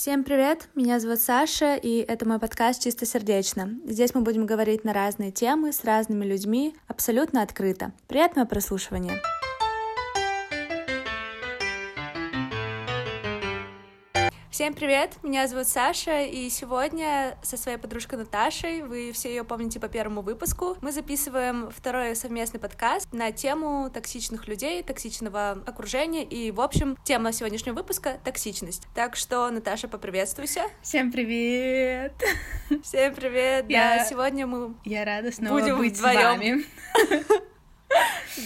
Всем привет, меня зовут Саша, и это мой подкаст «Чисто сердечно». Здесь мы будем говорить на разные темы с разными людьми, абсолютно открыто. Приятного прослушивания! Всем привет, меня зовут Саша, и сегодня со своей подружкой Наташей, вы все ее помните по первому выпуску, мы записываем второй совместный подкаст на тему токсичных людей, токсичного окружения, и, в общем, тема сегодняшнего выпуска — токсичность. Так что, Наташа, поприветствуйся. Всем привет! Всем привет! Я... Да, сегодня мы Я рада снова будем быть вдвоем. с вами.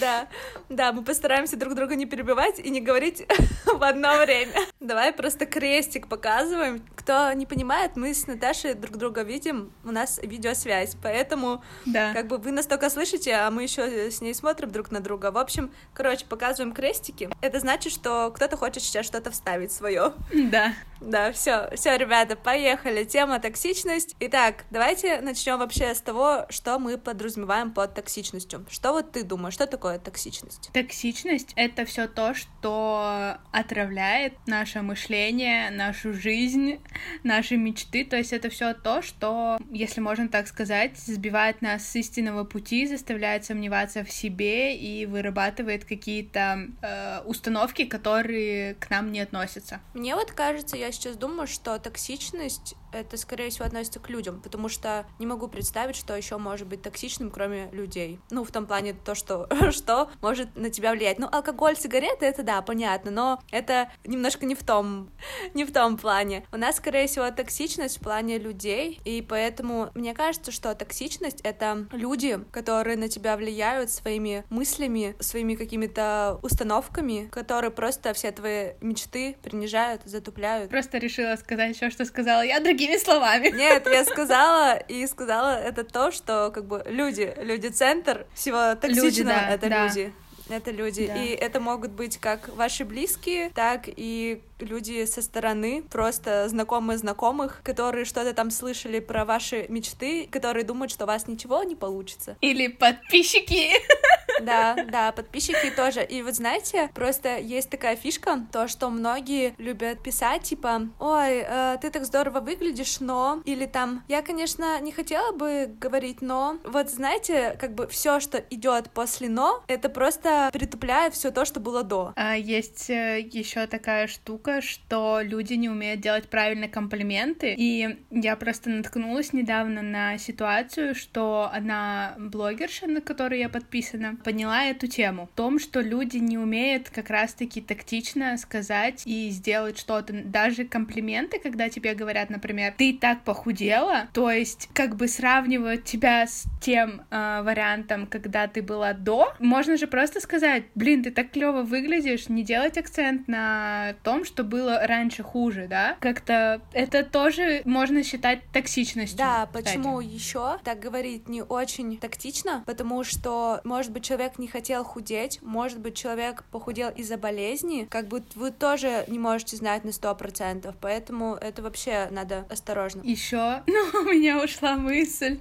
Да, да, мы постараемся друг друга не перебивать и не говорить в одно время. Давай просто крестик показываем. Кто не понимает, мы с Наташей друг друга видим, у нас видеосвязь, поэтому да. как бы вы нас только слышите, а мы еще с ней смотрим друг на друга. В общем, короче, показываем крестики. Это значит, что кто-то хочет сейчас что-то вставить свое. Да. Да, все, все, ребята, поехали. Тема токсичность. Итак, давайте начнем вообще с того, что мы подразумеваем под токсичностью. Что вот ты думаешь, что такое токсичность? Токсичность — это все то, что отравляет наше мышление, нашу жизнь, наши мечты. То есть это все то, что, если можно так сказать, сбивает нас с истинного пути, заставляет сомневаться в себе и вырабатывает какие-то э, установки, которые к нам не относятся. Мне вот кажется, я сейчас думаю, что токсичность это, скорее всего, относится к людям, потому что не могу представить, что еще может быть токсичным, кроме людей. Ну, в том плане то, что, что может на тебя влиять. Ну, алкоголь, сигареты, это да, понятно, но это немножко не в том, не в том плане. У нас, скорее всего, токсичность в плане людей, и поэтому мне кажется, что токсичность — это люди, которые на тебя влияют своими мыслями, своими какими-то установками, которые просто все твои мечты принижают, затупляют. Просто решила сказать все, что сказала я, другими словами. Нет, я сказала и сказала это то, что как бы люди, люди-центр всего токсичного люди, да, это да. люди. Это люди. Да. И это могут быть как ваши близкие, так и люди со стороны, просто знакомые знакомых, которые что-то там слышали про ваши мечты, которые думают, что у вас ничего не получится. Или подписчики. Да, да, подписчики тоже. И вот знаете, просто есть такая фишка, то, что многие любят писать, типа, ой, э, ты так здорово выглядишь, но... Или там, я, конечно, не хотела бы говорить но. Вот знаете, как бы все, что идет после но, это просто притупляет все то, что было до. А есть э, еще такая штука, что люди не умеют делать правильно комплименты. И я просто наткнулась недавно на ситуацию, что одна блогерша, на которую я подписана, поняла эту тему. В том, что люди не умеют как раз-таки тактично сказать и сделать что-то. Даже комплименты, когда тебе говорят, например, ты так похудела, то есть как бы сравнивают тебя с тем э, вариантом, когда ты была до, можно же просто сказать, блин, ты так клево выглядишь, не делать акцент на том, что было раньше хуже, да? Как-то это тоже можно считать токсичностью. Да, кстати. почему еще так говорить не очень тактично? Потому что, может быть, человек не хотел худеть, может быть, человек похудел из-за болезни, как бы вы тоже не можете знать на сто процентов, поэтому это вообще надо осторожно. Еще, ну, у меня ушла мысль.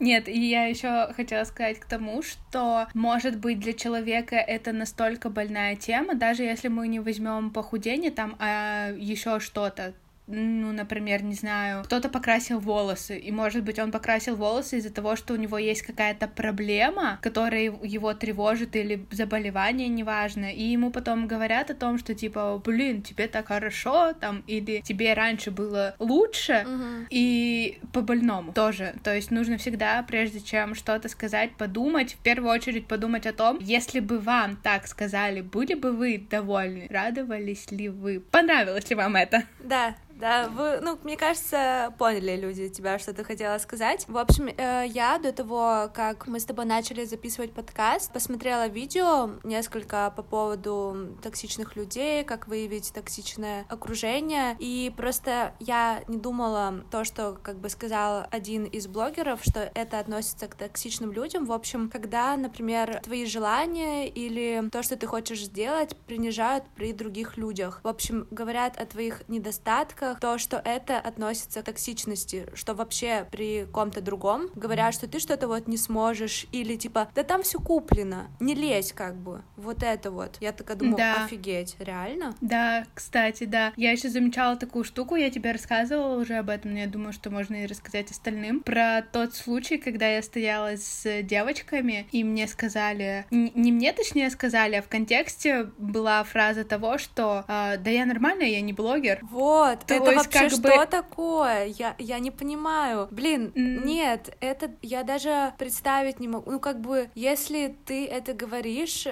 Нет, и я еще хотела сказать к тому, что, может быть, для человека это настолько больная тема, даже если мы не возьмем похудение, там а еще что-то ну, например, не знаю, кто-то покрасил волосы, и, может быть, он покрасил волосы из-за того, что у него есть какая-то проблема, которая его тревожит, или заболевание, неважно, и ему потом говорят о том, что, типа, блин, тебе так хорошо, там, или тебе раньше было лучше, угу. и по-больному тоже, то есть нужно всегда, прежде чем что-то сказать, подумать, в первую очередь подумать о том, если бы вам так сказали, были бы вы довольны, радовались ли вы, понравилось ли вам это? Да, да, вы, ну, мне кажется, поняли люди тебя, что ты хотела сказать. В общем, э, я до того, как мы с тобой начали записывать подкаст, посмотрела видео несколько по поводу токсичных людей, как выявить токсичное окружение, и просто я не думала то, что, как бы сказал один из блогеров, что это относится к токсичным людям. В общем, когда, например, твои желания или то, что ты хочешь сделать, принижают при других людях. В общем, говорят о твоих недостатках, комментариях то, что это относится к токсичности, что вообще при ком-то другом говорят, что ты что-то вот не сможешь, или типа, да там все куплено, не лезь как бы, вот это вот. Я такая думаю, да. офигеть, реально? Да, кстати, да. Я еще замечала такую штуку, я тебе рассказывала уже об этом, но я думаю, что можно и рассказать остальным, про тот случай, когда я стояла с девочками, и мне сказали, не мне точнее сказали, а в контексте была фраза того, что э, да я нормальная, я не блогер. Вот, То это вообще как что бы... такое? Я, я не понимаю. Блин, mm. нет, это я даже представить не могу. Ну, как бы, если ты это говоришь э,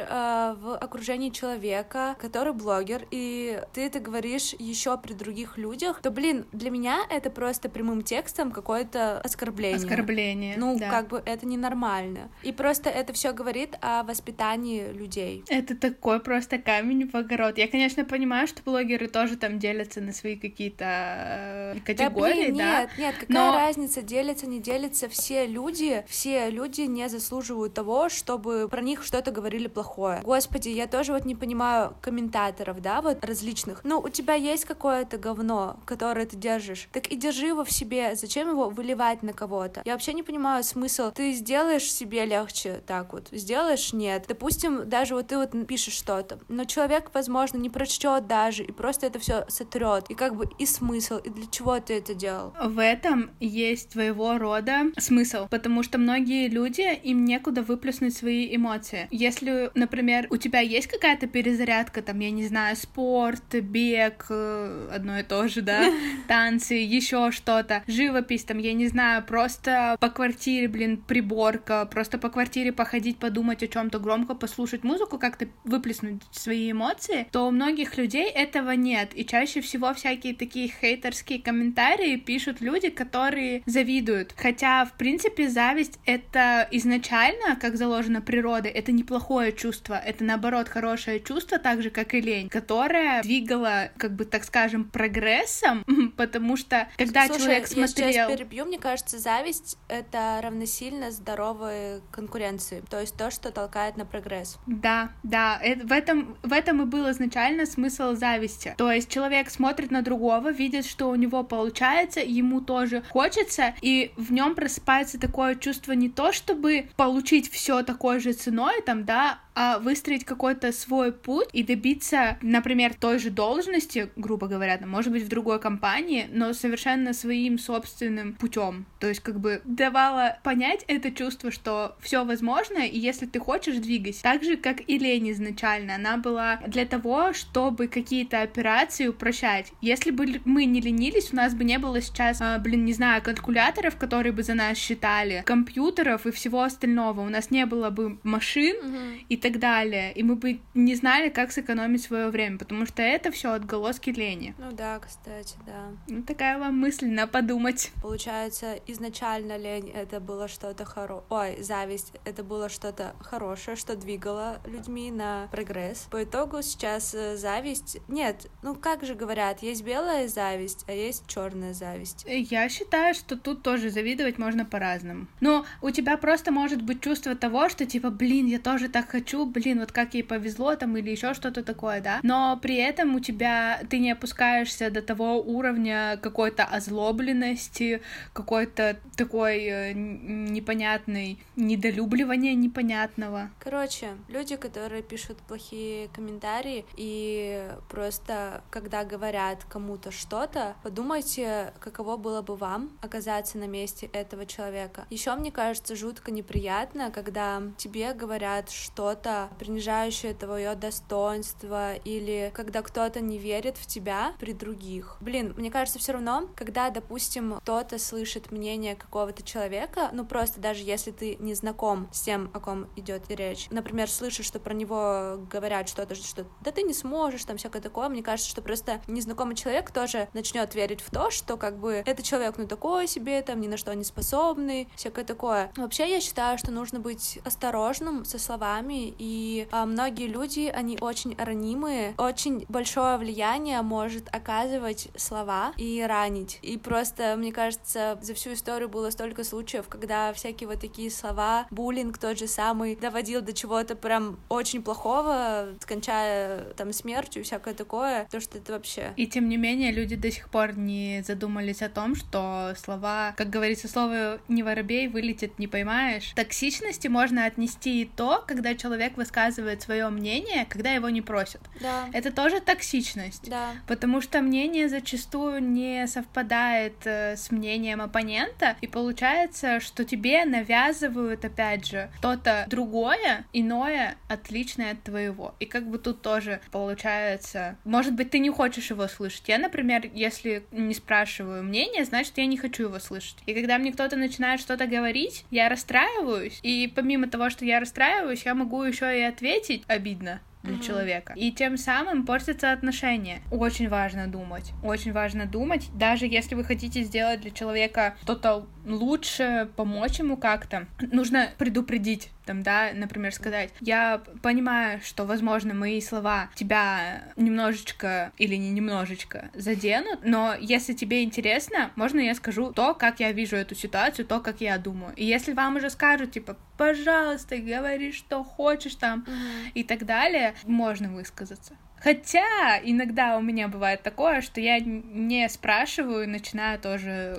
в окружении человека, который блогер, и ты это говоришь еще при других людях, то, блин, для меня это просто прямым текстом какое-то оскорбление. Оскорбление. Ну, да. как бы это ненормально. И просто это все говорит о воспитании людей. Это такой просто камень в огород. Я, конечно, понимаю, что блогеры тоже там делятся на свои какие-то категории, да? Блин, да? Нет, нет, какая но... разница, делятся, не делятся, все люди, все люди не заслуживают того, чтобы про них что-то говорили плохое. Господи, я тоже вот не понимаю комментаторов, да, вот различных. Ну, у тебя есть какое-то говно, которое ты держишь, так и держи его в себе, зачем его выливать на кого-то? Я вообще не понимаю смысл. Ты сделаешь себе легче так вот, сделаешь нет. Допустим, даже вот ты вот пишешь что-то, но человек, возможно, не прочтет даже и просто это все сотрет. И как бы и смысл, и для чего ты это делал? В этом есть своего рода смысл, потому что многие люди, им некуда выплеснуть свои эмоции. Если, например, у тебя есть какая-то перезарядка, там, я не знаю, спорт, бег, э, одно и то же, да, танцы, еще что-то, живопись, там, я не знаю, просто по квартире, блин, приборка, просто по квартире походить, подумать о чем-то громко, послушать музыку, как-то выплеснуть свои эмоции, то у многих людей этого нет. И чаще всего всякие такие хейтерские комментарии пишут люди, которые завидуют. Хотя, в принципе, зависть — это изначально, как заложено природой, это неплохое чувство, это, наоборот, хорошее чувство, так же, как и лень, которое двигало, как бы, так скажем, прогрессом, потому что, когда Слушай, человек смотрел... я сейчас перебью, мне кажется, зависть — это равносильно здоровой конкуренции, то есть то, что толкает на прогресс. Да, да, это, в, этом, в этом и был изначально смысл зависти. То есть человек смотрит на другого, видит, что у него получается, ему тоже хочется, и в нем просыпается такое чувство не то, чтобы получить все такой же ценой, там, да, а выстроить какой-то свой путь и добиться, например, той же должности, грубо говоря, там, может быть, в другой компании, но совершенно своим собственным путем. То есть, как бы давала понять это чувство, что все возможно, и если ты хочешь, двигайся. Так же, как и лень изначально. Она была для того, чтобы какие-то операции упрощать. Если бы мы не ленились, у нас бы не было сейчас, а, блин, не знаю, калькуляторов, которые бы за нас считали, компьютеров и всего остального. У нас не было бы машин mm-hmm. и так так далее. И мы бы не знали, как сэкономить свое время, потому что это все отголоски лени. Ну да, кстати, да. Ну такая вам мысль на подумать. Получается, изначально лень это было что-то хорошее. Ой, зависть это было что-то хорошее, что двигало людьми на прогресс. По итогу сейчас э, зависть. Нет, ну как же говорят, есть белая зависть, а есть черная зависть. Я считаю, что тут тоже завидовать можно по-разному. Но у тебя просто может быть чувство того, что типа, блин, я тоже так хочу, хочу, блин, вот как ей повезло там или еще что-то такое, да, но при этом у тебя ты не опускаешься до того уровня какой-то озлобленности, какой-то такой э, непонятной недолюбливания непонятного. Короче, люди, которые пишут плохие комментарии и просто, когда говорят кому-то что-то, подумайте, каково было бы вам оказаться на месте этого человека. Еще мне кажется жутко неприятно, когда тебе говорят что-то что-то, принижающее твое достоинство, или когда кто-то не верит в тебя при других. Блин, мне кажется, все равно, когда, допустим, кто-то слышит мнение какого-то человека, ну просто даже если ты не знаком с тем, о ком идет речь, например, слышишь, что про него говорят что-то, что да ты не сможешь, там всякое такое, мне кажется, что просто незнакомый человек тоже начнет верить в то, что как бы этот человек, ну такой себе, там ни на что не способный, всякое такое. Вообще я считаю, что нужно быть осторожным со словами и а, многие люди, они очень ранимые, очень большое влияние может оказывать слова и ранить. И просто, мне кажется, за всю историю было столько случаев, когда всякие вот такие слова, буллинг тот же самый, доводил до чего-то прям очень плохого, скончая там смертью всякое такое, то что это вообще... И тем не менее, люди до сих пор не задумались о том, что слова, как говорится, слово «не воробей» вылетит, не поймаешь. Токсичности можно отнести и то, когда человек высказывает свое мнение, когда его не просят. Да. Это тоже токсичность. Да. Потому что мнение зачастую не совпадает э, с мнением оппонента, и получается, что тебе навязывают, опять же, что-то другое, иное, отличное от твоего. И как бы тут тоже получается, может быть, ты не хочешь его слышать. Я, например, если не спрашиваю мнения, значит, я не хочу его слышать. И когда мне кто-то начинает что-то говорить, я расстраиваюсь, и помимо того, что я расстраиваюсь, я могу еще и ответить обидно для mm-hmm. человека. И тем самым портятся отношения. Очень важно думать. Очень важно думать. Даже если вы хотите сделать для человека что-то лучше, помочь ему как-то, нужно предупредить там, да, например, сказать, я понимаю, что, возможно, мои слова тебя немножечко или не немножечко заденут, но если тебе интересно, можно я скажу то, как я вижу эту ситуацию, то, как я думаю. И если вам уже скажут, типа, пожалуйста, говори, что хочешь там mm-hmm. и так далее, можно высказаться. Хотя иногда у меня бывает такое, что я не спрашиваю, начинаю тоже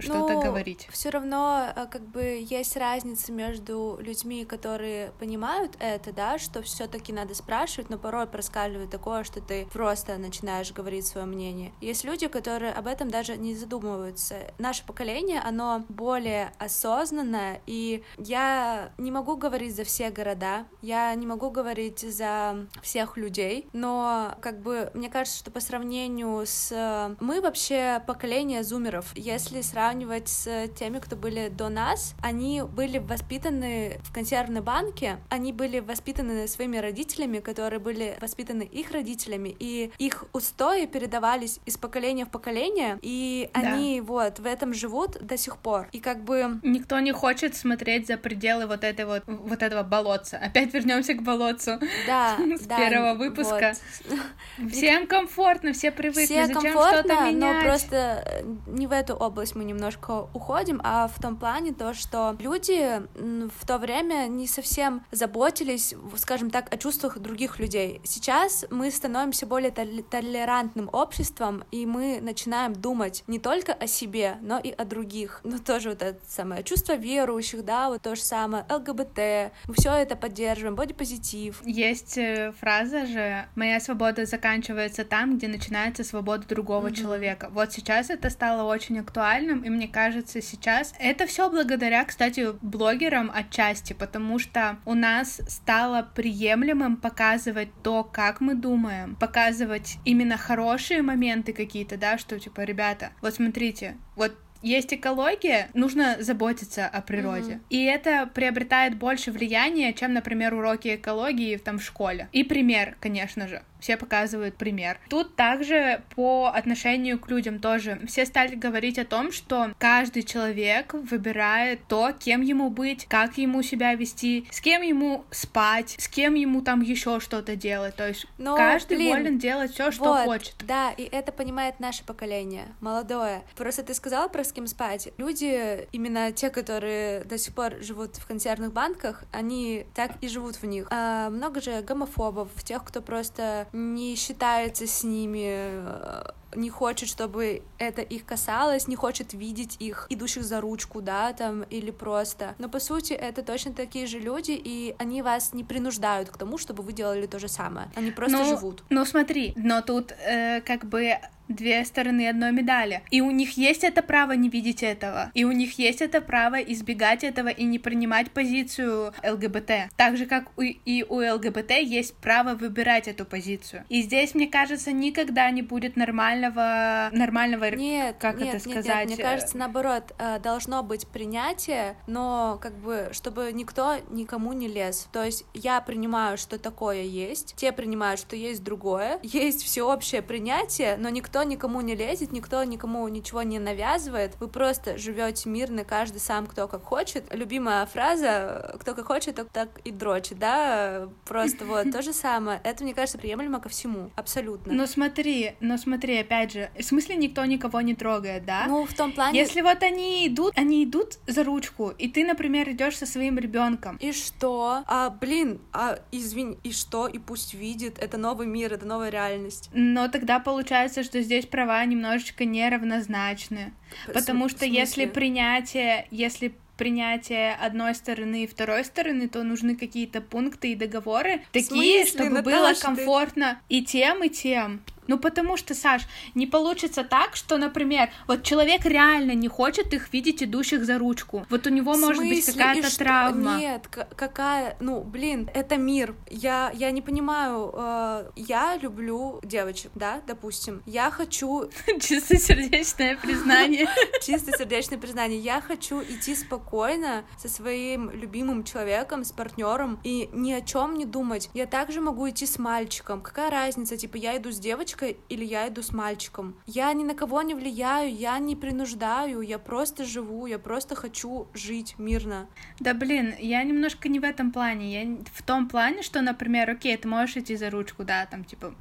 что-то ну, говорить. Все равно, э, как бы, есть разница между людьми, которые понимают это, да, что все-таки надо спрашивать, но порой проскальзывает такое, что ты просто начинаешь говорить свое мнение. Есть люди, которые об этом даже не задумываются. Наше поколение, оно более осознанное, и я не могу говорить за все города, я не могу говорить за всех людей, но, как бы, мне кажется, что по сравнению с... Мы вообще поколение зумеров. Если сравнивать сравнивать с теми, кто были до нас, они были воспитаны в консервной банке, они были воспитаны своими родителями, которые были воспитаны их родителями, и их устои передавались из поколения в поколение, и да. они вот в этом живут до сих пор. И как бы... Никто не хочет смотреть за пределы вот этой вот, вот этого болотца. Опять вернемся к болотцу. Да, С да, первого выпуска. Вот. Всем комфортно, все привыкли. Все Зачем комфортно, но просто не в эту область мы немножко уходим, а в том плане то, что люди в то время не совсем заботились, скажем так, о чувствах других людей. Сейчас мы становимся более толерантным обществом, и мы начинаем думать не только о себе, но и о других. Ну, тоже вот это самое чувство верующих, да, вот то же самое, ЛГБТ, мы все это поддерживаем, бодипозитив. Есть э, фраза же «Моя свобода заканчивается там, где начинается свобода другого mm-hmm. человека». Вот сейчас это стало очень актуальным, и мне кажется, сейчас это все благодаря, кстати, блогерам отчасти, потому что у нас стало приемлемым показывать то, как мы думаем, показывать именно хорошие моменты какие-то, да, что типа, ребята, вот смотрите, вот есть экология, нужно заботиться о природе. Mm-hmm. И это приобретает больше влияния, чем, например, уроки экологии там в школе. И пример, конечно же все показывают пример. Тут также по отношению к людям тоже все стали говорить о том, что каждый человек выбирает то, кем ему быть, как ему себя вести, с кем ему спать, с кем ему там еще что-то делать. То есть Но, каждый блин, волен делать все, что вот, хочет. Да, и это понимает наше поколение, молодое. Просто ты сказала про с кем спать. Люди, именно те, которые до сих пор живут в консервных банках, они так и живут в них. А много же гомофобов, тех, кто просто не считается с ними, э, не хочет, чтобы это их касалось, не хочет видеть их идущих за ручку, да, там, или просто. Но по сути это точно такие же люди, и они вас не принуждают к тому, чтобы вы делали то же самое. Они просто ну, живут. Ну смотри, но тут э, как бы две стороны одной медали. И у них есть это право не видеть этого. И у них есть это право избегать этого и не принимать позицию ЛГБТ. Так же, как у, и у ЛГБТ есть право выбирать эту позицию. И здесь, мне кажется, никогда не будет нормального... нормального нет, как нет, это нет, сказать? Нет, мне кажется, наоборот, э, должно быть принятие, но как бы, чтобы никто никому не лез. То есть я принимаю, что такое есть, те принимают, что есть другое, есть всеобщее принятие, но никто никто никому не лезет, никто никому ничего не навязывает, вы просто живете мирно, каждый сам кто как хочет. Любимая фраза «кто как хочет, тот так и дрочит», да, просто вот то же самое. Это, мне кажется, приемлемо ко всему, абсолютно. Но смотри, но смотри, опять же, в смысле никто никого не трогает, да? Ну, в том плане... Если вот они идут, они идут за ручку, и ты, например, идешь со своим ребенком. И что? А, блин, а извини, и что? И пусть видит, это новый мир, это новая реальность. Но тогда получается, что здесь права немножечко неравнозначны. Потому что если принятие, если принятие одной стороны и второй стороны, то нужны какие-то пункты и договоры такие, чтобы Наташа, было комфортно ты... и тем, и тем. Ну, потому что, Саш, не получится так, что, например, вот человек реально не хочет их видеть идущих за ручку. Вот у него может быть какая-то травма. Нет, какая, ну, блин, это мир. Я, я не понимаю, э, я люблю девочек, да, допустим. Я хочу... Чистосердечное признание. Чистосердечное признание. Я хочу идти спокойно со своим любимым человеком, с партнером и ни о чем не думать. Я также могу идти с мальчиком. Какая разница? Типа, я иду с девочкой, девочкой или я иду с мальчиком. Я ни на кого не влияю, я не принуждаю, я просто живу, я просто хочу жить мирно. Да блин, я немножко не в этом плане. Я в том плане, что, например, окей, ты можешь идти за ручку, да, там, типа,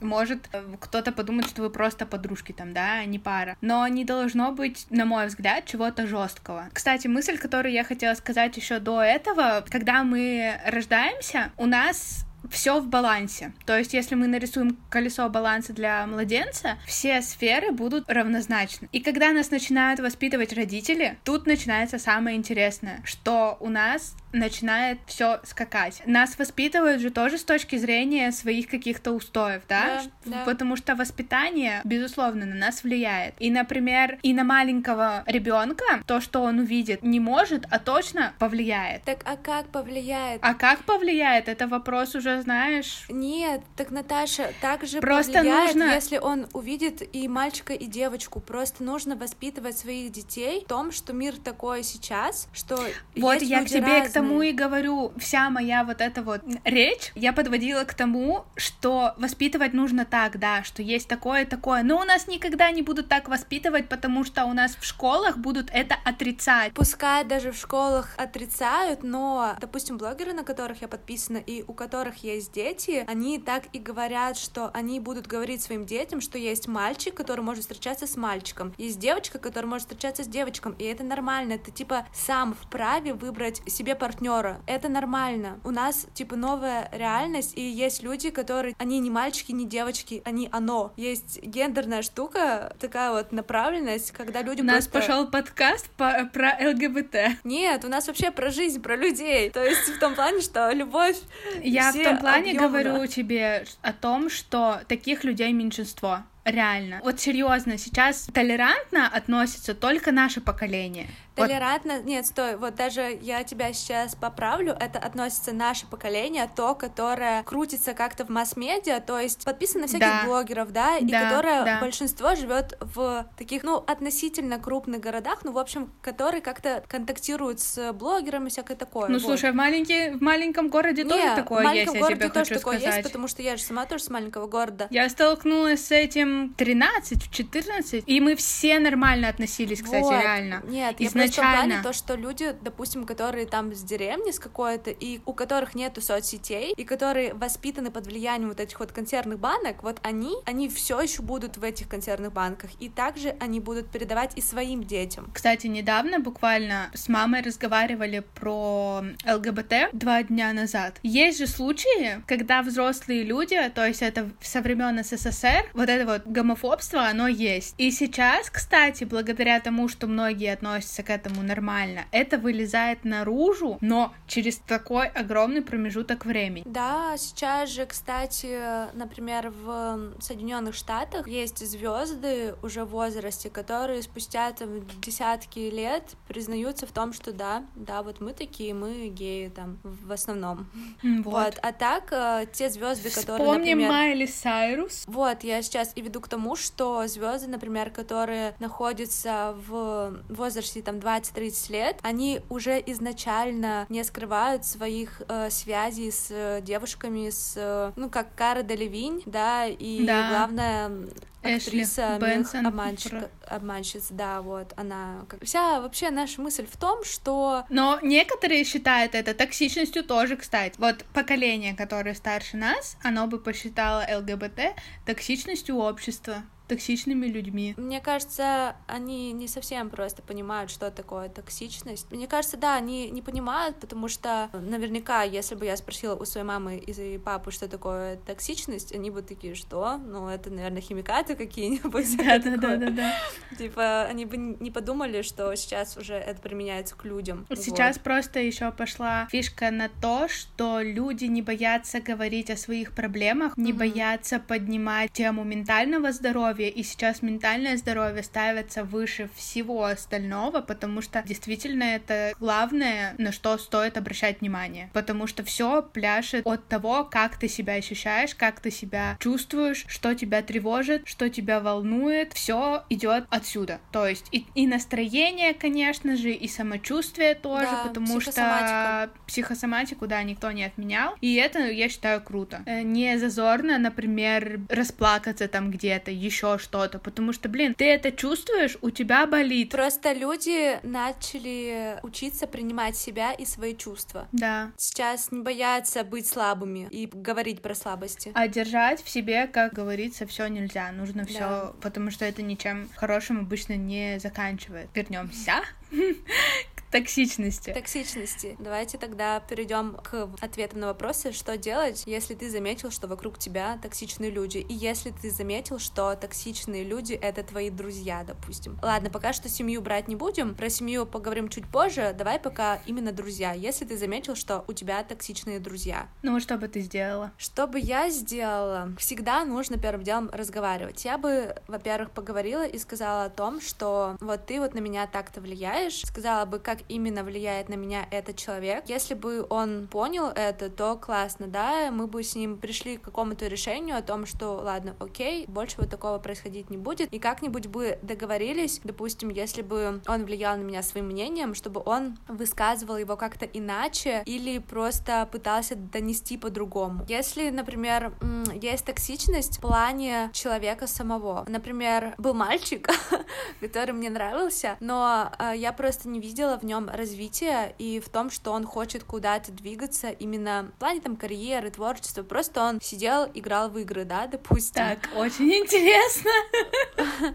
может э, кто-то подумать, что вы просто подружки там, да, а не пара. Но не должно быть, на мой взгляд, чего-то жесткого. Кстати, мысль, которую я хотела сказать еще до этого, когда мы рождаемся, у нас все в балансе. То есть, если мы нарисуем колесо баланса для младенца, все сферы будут равнозначны. И когда нас начинают воспитывать родители, тут начинается самое интересное, что у нас начинает все скакать. Нас воспитывают же тоже с точки зрения своих каких-то устоев, да? да, да. Потому что воспитание, безусловно, на нас влияет. И, например, и на маленького ребенка то, что он увидит, не может, а точно повлияет. Так а как повлияет? А как повлияет? Это вопрос уже, знаешь. Нет, так Наташа, так же Просто повлияет, нужно... если он увидит и мальчика, и девочку. Просто нужно воспитывать своих детей в том, что мир такой сейчас, что вот я к тебе разные. к тому и говорю, вся моя вот эта вот речь, я подводила к тому, что воспитывать нужно так, да, что есть такое такое, но у нас никогда не будут так воспитывать, потому что у нас в школах будут это отрицать. Пускай даже в школах отрицают, но, допустим, блогеры, на которых я подписана и у которых есть дети, они так и говорят, что они будут говорить своим детям, что есть мальчик, который может встречаться с мальчиком, есть девочка, которая может встречаться с девочком, и это нормально, это типа сам вправе выбрать себе партнера. Это нормально. У нас, типа, новая реальность, и есть люди, которые, они не мальчики, не девочки, они оно. Есть гендерная штука, такая вот направленность, когда люди У нас пошел подкаст по, про ЛГБТ. Нет, у нас вообще про жизнь, про людей. То есть в том плане, что любовь Я в том плане объемно. говорю тебе о том, что таких людей меньшинство. Реально. Вот серьезно, сейчас толерантно относится только наше поколение. Толерантно, вот. нет, стой, вот даже я тебя сейчас поправлю, это относится наше поколение, то, которое крутится как-то в масс-медиа, то есть подписано на всяких да. блогеров, да, и да, которое да. большинство живет в таких, ну, относительно крупных городах, ну, в общем, которые как-то контактируют с блогерами, всякое такое. Ну, вот. слушай, в, маленький, в маленьком городе не, тоже такое в маленьком есть, городе я тебе тоже хочу такое сказать. есть, потому что я же сама тоже с маленького города. Я столкнулась с этим 13, в 14, и мы все нормально относились, кстати, вот. реально. Нет, изначально. Я в плане то, что люди, допустим, которые там с деревни, с какой-то, и у которых нету соцсетей, и которые воспитаны под влиянием вот этих вот консервных банок, вот они, они все еще будут в этих консервных банках, и также они будут передавать и своим детям. Кстати, недавно буквально с мамой разговаривали про ЛГБТ два дня назад. Есть же случаи, когда взрослые люди, то есть это со времен СССР, вот это вот гомофобство, оно есть. И сейчас, кстати, благодаря тому, что многие относятся к этому нормально. Это вылезает наружу, но через такой огромный промежуток времени. Да, сейчас же, кстати, например, в Соединенных Штатах есть звезды уже в возрасте, которые спустя там десятки лет признаются в том, что да, да, вот мы такие, мы геи там в основном. Вот. вот. А так э, те звезды, которые, Вспомним например... Майли Сайрус. Вот, я сейчас и веду к тому, что звезды, например, которые находятся в возрасте там 20 30 лет, они уже изначально не скрывают своих э, связей с э, девушками, с, э, ну, как Кара Делевинь, да, и да. главное, актриса Бенсон, обманщик, обманщица, да, вот, она... Вся вообще наша мысль в том, что... Но некоторые считают это токсичностью тоже, кстати. Вот поколение, которое старше нас, оно бы посчитало ЛГБТ токсичностью общества токсичными людьми. Мне кажется, они не совсем просто понимают, что такое токсичность. Мне кажется, да, они не понимают, потому что наверняка, если бы я спросила у своей мамы и папы, что такое токсичность, они бы такие, что? Ну, это, наверное, химикаты какие-нибудь. Да-да-да-да. Типа, они бы не подумали, что сейчас уже это применяется к людям. Сейчас вот. просто еще пошла фишка на то, что люди не боятся говорить о своих проблемах, не mm-hmm. боятся поднимать тему ментального здоровья, здоровье, и сейчас ментальное здоровье ставится выше всего остального, потому что действительно это главное, на что стоит обращать внимание, потому что все пляшет от того, как ты себя ощущаешь, как ты себя чувствуешь, что тебя тревожит, что тебя волнует, все идет отсюда. То есть и, и настроение, конечно же, и самочувствие тоже, да, потому что психосоматику, да, никто не отменял, и это, я считаю, круто. Э, не зазорно, например, расплакаться там где-то, еще что-то, потому что, блин, ты это чувствуешь, у тебя болит. Просто люди начали учиться принимать себя и свои чувства. Да. Сейчас не боятся быть слабыми и говорить про слабости. А держать в себе, как говорится, все нельзя. Нужно все, да. потому что это ничем хорошим обычно не заканчивает. Вернемся токсичности. Токсичности. Давайте тогда перейдем к ответам на вопросы, что делать, если ты заметил, что вокруг тебя токсичные люди, и если ты заметил, что токсичные люди — это твои друзья, допустим. Ладно, пока что семью брать не будем, про семью поговорим чуть позже, давай пока именно друзья, если ты заметил, что у тебя токсичные друзья. Ну, что бы ты сделала? Что бы я сделала? Всегда нужно первым делом разговаривать. Я бы, во-первых, поговорила и сказала о том, что вот ты вот на меня так-то влияешь, сказала бы, как именно влияет на меня этот человек. Если бы он понял это, то классно, да, мы бы с ним пришли к какому-то решению о том, что ладно, окей, больше вот такого происходить не будет, и как-нибудь бы договорились, допустим, если бы он влиял на меня своим мнением, чтобы он высказывал его как-то иначе или просто пытался донести по-другому. Если, например, есть токсичность в плане человека самого, например, был мальчик, который мне нравился, но э, я просто не видела в нем развития и в том, что он хочет куда-то двигаться именно в плане там карьеры, творчества. Просто он сидел, играл в игры, да, допустим. Так, очень интересно.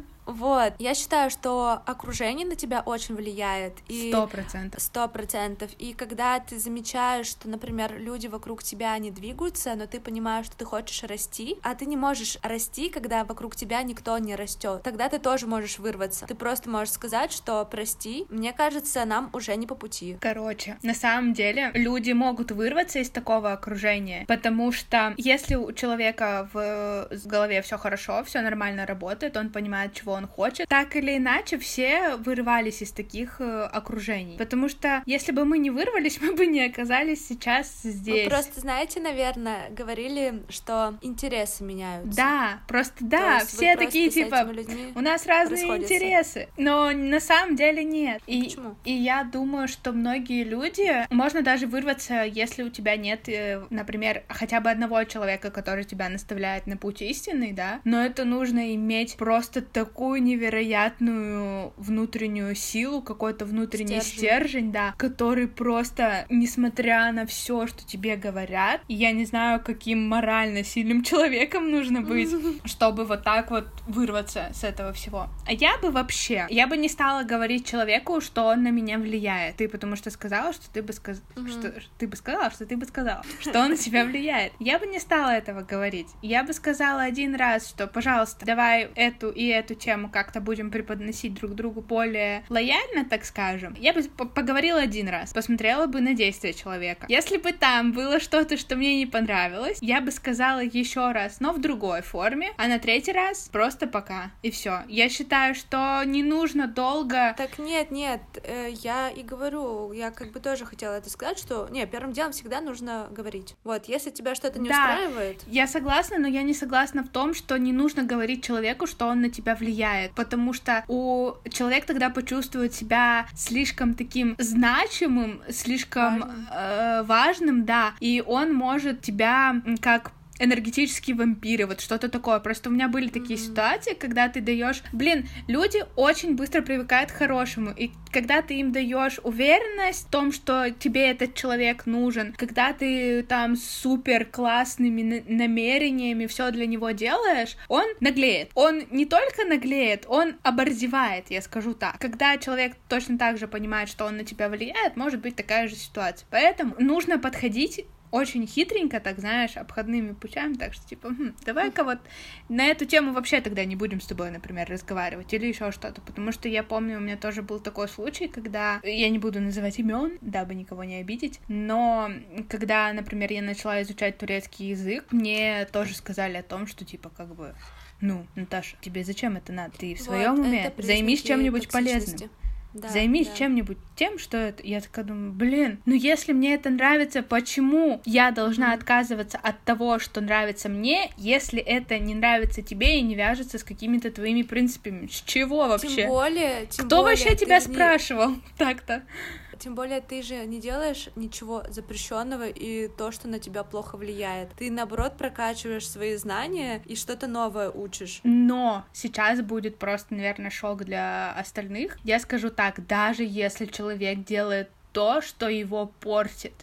Вот, я считаю, что окружение на тебя очень влияет. Сто процентов. Сто процентов. И когда ты замечаешь, что, например, люди вокруг тебя не двигаются, но ты понимаешь, что ты хочешь расти, а ты не можешь расти, когда вокруг тебя никто не растет, тогда ты тоже можешь вырваться. Ты просто можешь сказать, что прости, мне кажется, нам уже не по пути. Короче, на самом деле люди могут вырваться из такого окружения, потому что если у человека в голове все хорошо, все нормально работает, он понимает, чего он хочет. Так или иначе, все вырывались из таких э, окружений. Потому что если бы мы не вырвались, мы бы не оказались сейчас здесь. Вы просто, знаете, наверное, говорили, что интересы меняются. Да, просто да, все такие типа, у нас разные интересы. Но на самом деле нет. И, Почему? И я думаю, что многие люди, можно даже вырваться, если у тебя нет, э, например, хотя бы одного человека, который тебя наставляет на путь истинный, да, но это нужно иметь просто такую такую невероятную внутреннюю силу, какой-то внутренний стержень. стержень, да, который просто, несмотря на все, что тебе говорят, я не знаю, каким морально сильным человеком нужно быть, чтобы вот так вот вырваться с этого всего. А я бы вообще, я бы не стала говорить человеку, что он на меня влияет. Ты потому что сказала, что ты бы сказ... что ты бы сказала, что ты бы сказала, что он на тебя влияет. Я бы не стала этого говорить. Я бы сказала один раз, что, пожалуйста, давай эту и эту тему тему как-то будем преподносить друг другу более лояльно, так скажем, я бы поговорила один раз, посмотрела бы на действия человека. Если бы там было что-то, что мне не понравилось, я бы сказала еще раз, но в другой форме, а на третий раз просто пока. И все. Я считаю, что не нужно долго... Так нет, нет, э, я и говорю, я как бы тоже хотела это сказать, что, не, первым делом всегда нужно говорить. Вот, если тебя что-то не да, устраивает... я согласна, но я не согласна в том, что не нужно говорить человеку, что он на тебя влияет влияет, потому что у человек тогда почувствует себя слишком таким значимым, слишком важным, э, важным да, и он может тебя как энергетические вампиры, вот что-то такое. Просто у меня были такие mm-hmm. ситуации, когда ты даешь, блин, люди очень быстро привыкают к хорошему, и когда ты им даешь уверенность в том, что тебе этот человек нужен, когда ты там супер классными намерениями все для него делаешь, он наглеет. Он не только наглеет, он оборзевает, я скажу так. Когда человек точно так же понимает, что он на тебя влияет, может быть такая же ситуация. Поэтому нужно подходить очень хитренько, так знаешь, обходными путями, так что типа, хм, давай-ка вот на эту тему вообще тогда не будем с тобой, например, разговаривать или еще что-то, потому что я помню, у меня тоже был такой случай, когда я не буду называть имен, дабы никого не обидеть, но когда, например, я начала изучать турецкий язык, мне тоже сказали о том, что типа как бы ну, Наташа, тебе зачем это надо? Ты в своем вот, уме? Займись чем-нибудь полезным. Да, Займись да. чем-нибудь тем, что это... Я такая думаю, блин, ну если мне это нравится, почему я должна mm. отказываться от того, что нравится мне, если это не нравится тебе и не вяжется с какими-то твоими принципами? С чего вообще? Тем более, тем Кто более, вообще тебя спрашивал так-то? Тем более ты же не делаешь ничего запрещенного и то, что на тебя плохо влияет. Ты наоборот прокачиваешь свои знания и что-то новое учишь. Но сейчас будет просто, наверное, шок для остальных. Я скажу так, даже если человек делает то, что его портит,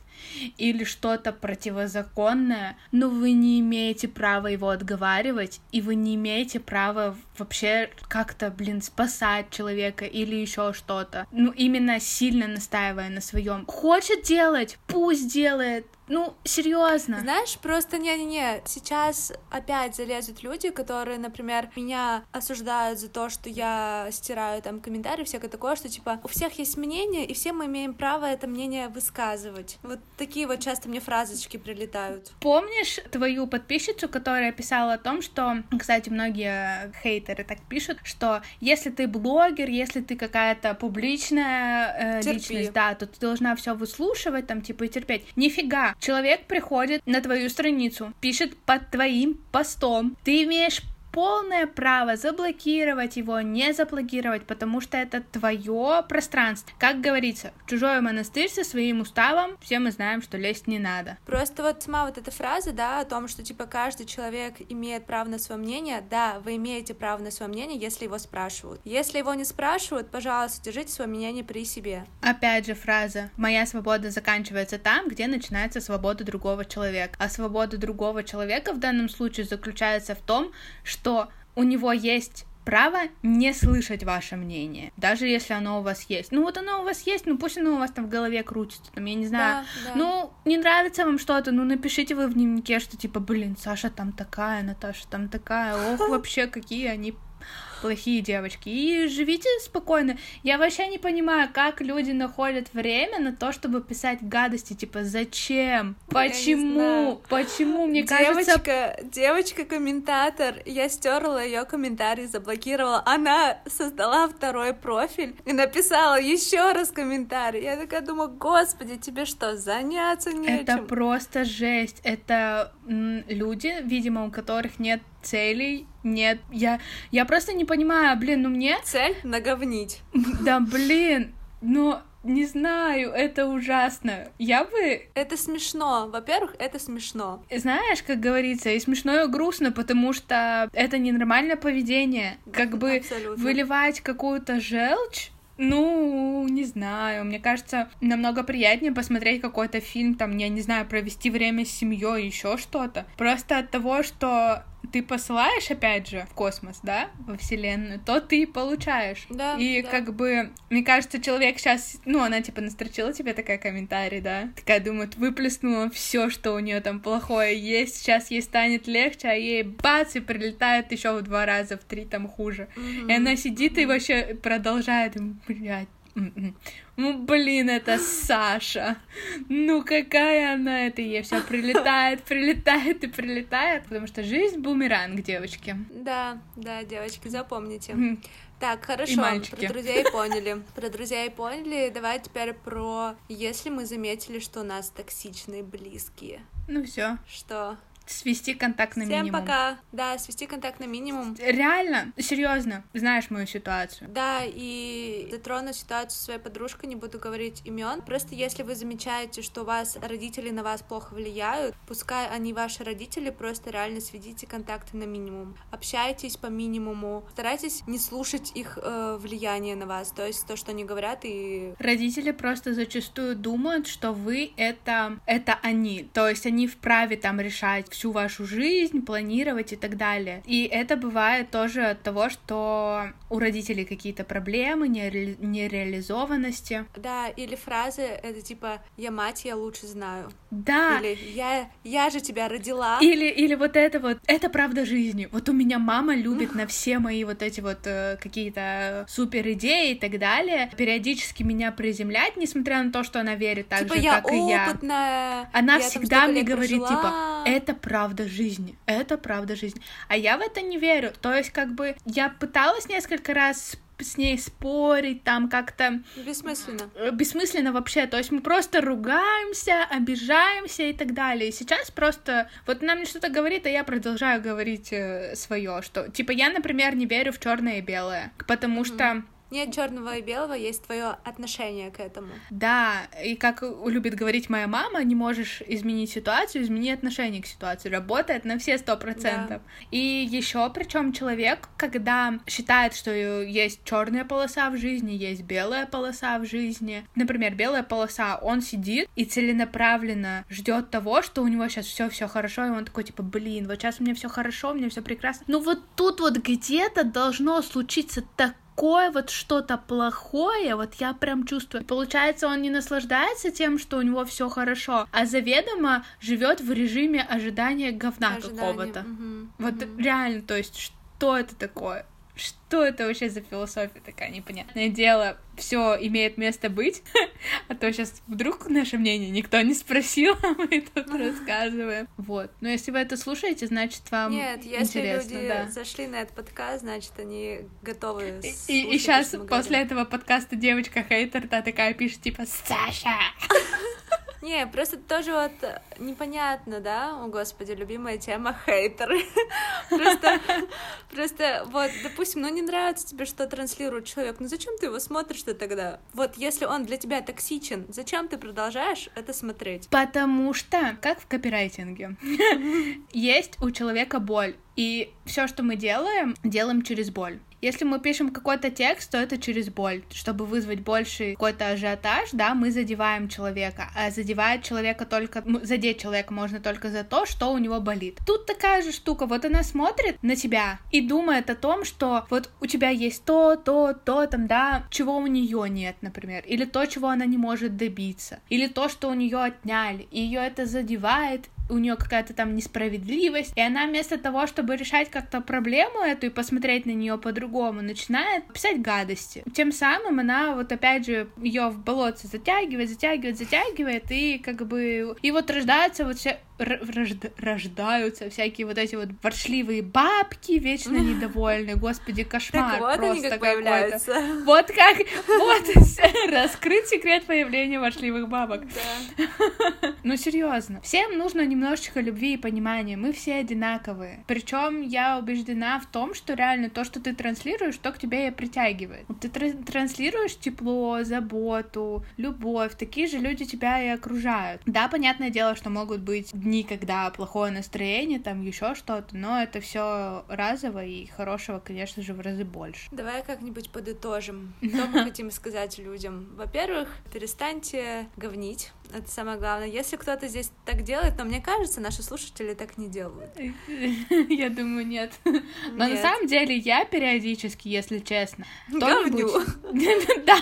или что-то противозаконное, но вы не имеете права его отговаривать, и вы не имеете права вообще как-то, блин, спасать человека или еще что-то. Ну, именно сильно настаивая на своем. Хочет делать, пусть делает, ну, серьезно. Знаешь, просто не-не-не, сейчас опять залезут люди, которые, например, меня осуждают за то, что я стираю там комментарии, всякое такое, что типа у всех есть мнение, и все мы имеем право это мнение высказывать. Вот такие вот часто мне фразочки прилетают. Помнишь твою подписчицу, которая писала о том, что, кстати, многие хейтеры так пишут, что если ты блогер, если ты какая-то публичная э, личность, да, то ты должна все выслушивать, там, типа, и терпеть. Нифига, человек приходит на твою страницу, пишет под твоим постом, ты имеешь полное право заблокировать его, не заблокировать, потому что это твое пространство. Как говорится, в чужой монастырь со своим уставом все мы знаем, что лезть не надо. Просто вот сама вот эта фраза, да, о том, что типа каждый человек имеет право на свое мнение, да, вы имеете право на свое мнение, если его спрашивают. Если его не спрашивают, пожалуйста, держите свое мнение при себе. Опять же фраза «Моя свобода заканчивается там, где начинается свобода другого человека». А свобода другого человека в данном случае заключается в том, что что у него есть право не слышать ваше мнение, даже если оно у вас есть. Ну вот оно у вас есть, ну пусть оно у вас там в голове крутится, там, я не знаю. Да, да. Ну, не нравится вам что-то, ну напишите вы в дневнике, что типа, блин, Саша там такая, Наташа там такая, ох, вообще какие они плохие девочки. И живите спокойно. Я вообще не понимаю, как люди находят время на то, чтобы писать гадости. Типа, зачем? Почему? Почему? Мне девочка, кажется... Девочка-комментатор, я стерла ее комментарий, заблокировала. Она создала второй профиль и написала еще раз комментарий. Я такая думаю, господи, тебе что, заняться нечем? Это просто жесть. Это люди, видимо, у которых нет целей, нет, я, я просто не понимаю, блин, ну мне... Цель — наговнить. Да, блин, ну, не знаю, это ужасно. Я бы... Это смешно. Во-первых, это смешно. Знаешь, как говорится, и смешно, и грустно, потому что это ненормальное поведение. Как бы Абсолютно. выливать какую-то желчь ну, не знаю, мне кажется, намного приятнее посмотреть какой-то фильм, там, я не знаю, провести время с семьей, еще что-то. Просто от того, что ты посылаешь, опять же, в космос, да, во Вселенную, то ты получаешь. Да. И да. как бы, мне кажется, человек сейчас, ну, она типа настрочила тебе такая комментарий, да, такая думает, выплеснула все, что у нее там плохое есть, сейчас ей станет легче, а ей бац, и прилетает еще в два раза, в три там хуже. Mm-hmm. И она сидит mm-hmm. и вообще продолжает, блядь, ну, блин, это Саша. Ну, какая она это ей все прилетает, прилетает и прилетает, потому что жизнь бумеранг, девочки. Да, да, девочки, запомните. Так, хорошо, про друзей поняли. Про друзей поняли. Давай теперь про если мы заметили, что у нас токсичные близкие. Ну все. Что? Свести контакт на Всем минимум. пока. Да, свести контакт на минимум. Реально, серьезно, знаешь мою ситуацию. Да, и затрону ситуацию со своей подружкой, не буду говорить имен. Просто если вы замечаете, что у вас родители на вас плохо влияют, пускай они ваши родители, просто реально сведите контакты на минимум. Общайтесь по минимуму. Старайтесь не слушать их э, влияние на вас, то есть то, что они говорят, и Родители просто зачастую думают, что вы это, это они. То есть они вправе там решать всю вашу жизнь, планировать и так далее. И это бывает тоже от того, что у родителей какие-то проблемы, нере- нереализованности. да, или фразы это типа «я мать, я лучше знаю», Да, или «я, я же тебя родила». Или, или вот это вот, это правда жизни. Вот у меня мама любит на все мои вот эти вот э, какие-то супер идеи и так далее, периодически меня приземлять, несмотря на то, что она верит так типа же, я как и я. опытная. Она я всегда мне говорит, прожила. типа, это правда жизни, это правда жизни. А я в это не верю. То есть, как бы, я пыталась несколько раз с ней спорить, там как-то Бессмысленно. э, бессмысленно вообще, то есть мы просто ругаемся, обижаемся и так далее. И сейчас просто вот она мне что-то говорит, а я продолжаю говорить свое, что типа я, например, не верю в черное и белое, потому что Нет черного и белого, есть твое отношение к этому. да, и как любит говорить моя мама, не можешь изменить ситуацию, измени отношение к ситуации. Работает на все сто процентов. И еще, причем человек, когда считает, что есть черная полоса в жизни, есть белая полоса в жизни. Например, белая полоса, он сидит и целенаправленно ждет того, что у него сейчас все все хорошо, и он такой типа, блин, вот сейчас у меня все хорошо, у меня все прекрасно. Ну вот тут вот где-то должно случиться так такое вот что-то плохое, вот я прям чувствую. Получается, он не наслаждается тем, что у него все хорошо, а заведомо живет в режиме ожидания говна какого-то. Мгм, Вот мгм. реально, то есть, что это такое? Что это вообще за философия такая непонятное дело? Все имеет место быть, а то сейчас вдруг наше мнение никто не спросил, а мы тут рассказываем. Вот. Но если вы это слушаете, значит вам Нет, если интересно, люди да. зашли на этот подкаст, значит, они готовы И, и, то, сейчас после говорим. этого подкаста девочка-хейтер, та такая пишет, типа, Саша! Не, просто тоже вот э, непонятно, да, о господи, любимая тема хейтеры. Просто, просто вот, допустим, ну не нравится тебе, что транслирует человек, ну зачем ты его смотришь-то тогда? Вот если он для тебя токсичен, зачем ты продолжаешь это смотреть? Потому что, как в копирайтинге, есть у человека боль, и все, что мы делаем, делаем через боль. Если мы пишем какой-то текст, то это через боль. Чтобы вызвать больший какой-то ажиотаж, да, мы задеваем человека. А задевает человека только... Задеть человека можно только за то, что у него болит. Тут такая же штука. Вот она смотрит на тебя и думает о том, что вот у тебя есть то, то, то, там, да, чего у нее нет, например. Или то, чего она не может добиться. Или то, что у нее отняли. И ее это задевает, у нее какая-то там несправедливость, и она вместо того, чтобы решать как-то проблему эту и посмотреть на нее по-другому, начинает писать гадости. Тем самым она вот опять же ее в болотце затягивает, затягивает, затягивает, и как бы и вот рождаются вот все рождаются всякие вот эти вот ворчливые бабки, вечно недовольные, господи, кошмар Так вот просто как какой-то. Вот как, вот, раскрыть секрет появления ворчливых бабок. Да. Ну, серьезно. Всем нужно немножечко любви и понимания. Мы все одинаковые. Причем я убеждена в том, что реально то, что ты транслируешь, то к тебе и притягивает. Ты тр- транслируешь тепло, заботу, любовь. Такие же люди тебя и окружают. Да, понятное дело, что могут быть дни, когда плохое настроение, там еще что-то, но это все разово и хорошего, конечно же, в разы больше. Давай как-нибудь подытожим. Что мы хотим сказать людям? Во-первых, перестаньте говнить. Это самое главное. Если кто-то здесь так делает, но мне кажется, наши слушатели так не делают. Я думаю, нет. Но на самом деле я периодически, если честно, Говню. Да,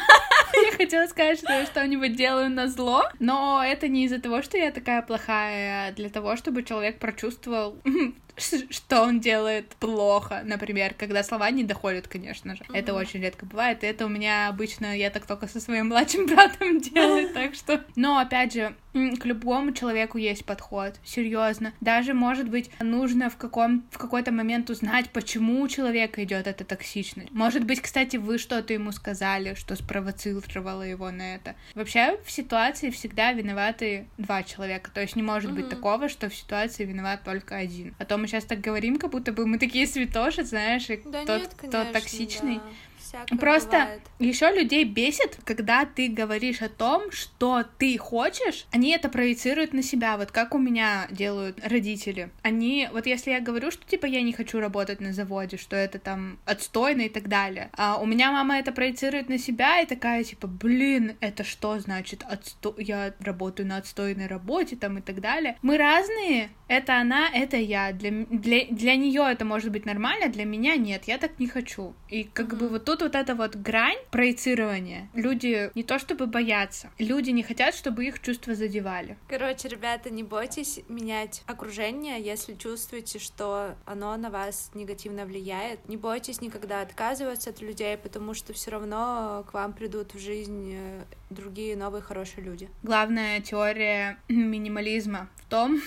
хотела сказать, что я что-нибудь делаю на зло, но это не из-за того, что я такая плохая, а для того, чтобы человек прочувствовал, что он делает плохо, например, когда слова не доходят, конечно же. Это очень редко бывает, и это у меня обычно, я так только со своим младшим братом делаю, так что... Но, опять же, к любому человеку есть подход, серьезно. Даже, может быть, нужно в, каком, в какой-то момент узнать, почему у человека идет эта токсичность. Может быть, кстати, вы что-то ему сказали, что спровоцировало его на это. Вообще, в ситуации всегда виноваты два человека. То есть не может mm-hmm. быть такого, что в ситуации виноват только один. А то мы сейчас так говорим, как будто бы мы такие святоши, знаешь, и да тот, нет, конечно, кто токсичный. Да всякое Просто еще людей бесит, когда ты говоришь о том, что ты хочешь, они это проецируют на себя, вот как у меня делают родители. Они, вот если я говорю, что типа я не хочу работать на заводе, что это там отстойно и так далее, а у меня мама это проецирует на себя и такая типа, блин, это что значит отсто... я работаю на отстойной работе там и так далее. Мы разные, это она, это я. Для, для, для нее это может быть нормально, для меня нет, я так не хочу. И как mm-hmm. бы вот тут вот эта вот грань проецирования. Люди не то чтобы боятся, люди не хотят, чтобы их чувства задевали. Короче, ребята, не бойтесь менять окружение, если чувствуете, что оно на вас негативно влияет. Не бойтесь никогда отказываться от людей, потому что все равно к вам придут в жизнь э, другие новые хорошие люди. Главная теория минимализма в том,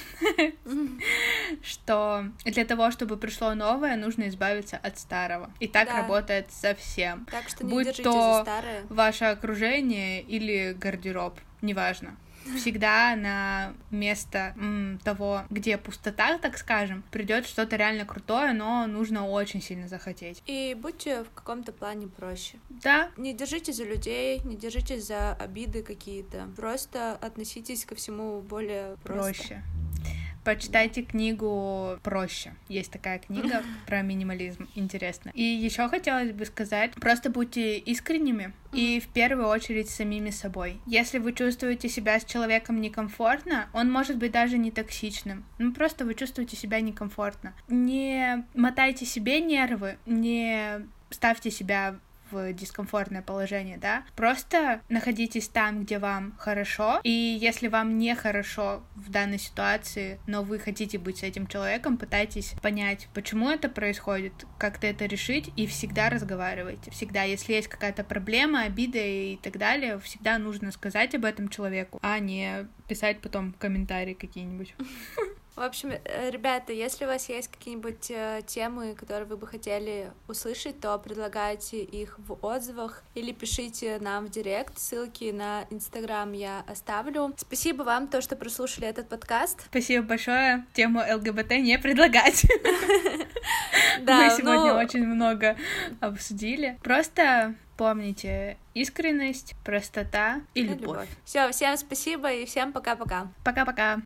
что для того, чтобы пришло новое, нужно избавиться от старого. И так работает совсем. Так что не Будь то ваше окружение или гардероб, неважно всегда на место м, того, где пустота, так скажем, придет что-то реально крутое, но нужно очень сильно захотеть. И будьте в каком-то плане проще. Да. Не держите за людей, не держитесь за обиды какие-то. Просто относитесь ко всему более просто. Проще. Почитайте книгу проще. Есть такая книга про минимализм. Интересно. И еще хотелось бы сказать, просто будьте искренними и в первую очередь самими собой. Если вы чувствуете себя с человеком некомфортно, он может быть даже не токсичным. Ну просто вы чувствуете себя некомфортно. Не мотайте себе нервы, не ставьте себя дискомфортное положение, да, просто находитесь там, где вам хорошо, и если вам не хорошо в данной ситуации, но вы хотите быть с этим человеком, пытайтесь понять, почему это происходит, как-то это решить, и всегда разговаривайте, всегда, если есть какая-то проблема, обида и так далее, всегда нужно сказать об этом человеку, а не писать потом комментарии какие-нибудь. В общем, э, ребята, если у вас есть какие-нибудь э, темы, которые вы бы хотели услышать, то предлагайте их в отзывах или пишите нам в директ. Ссылки на Инстаграм я оставлю. Спасибо вам, то, что прослушали этот подкаст. Спасибо большое. Тему ЛГБТ не предлагать. Мы сегодня ну очень много обсудили. Просто помните искренность, простота и любовь. Все, всем спасибо и всем пока-пока. Пока-пока.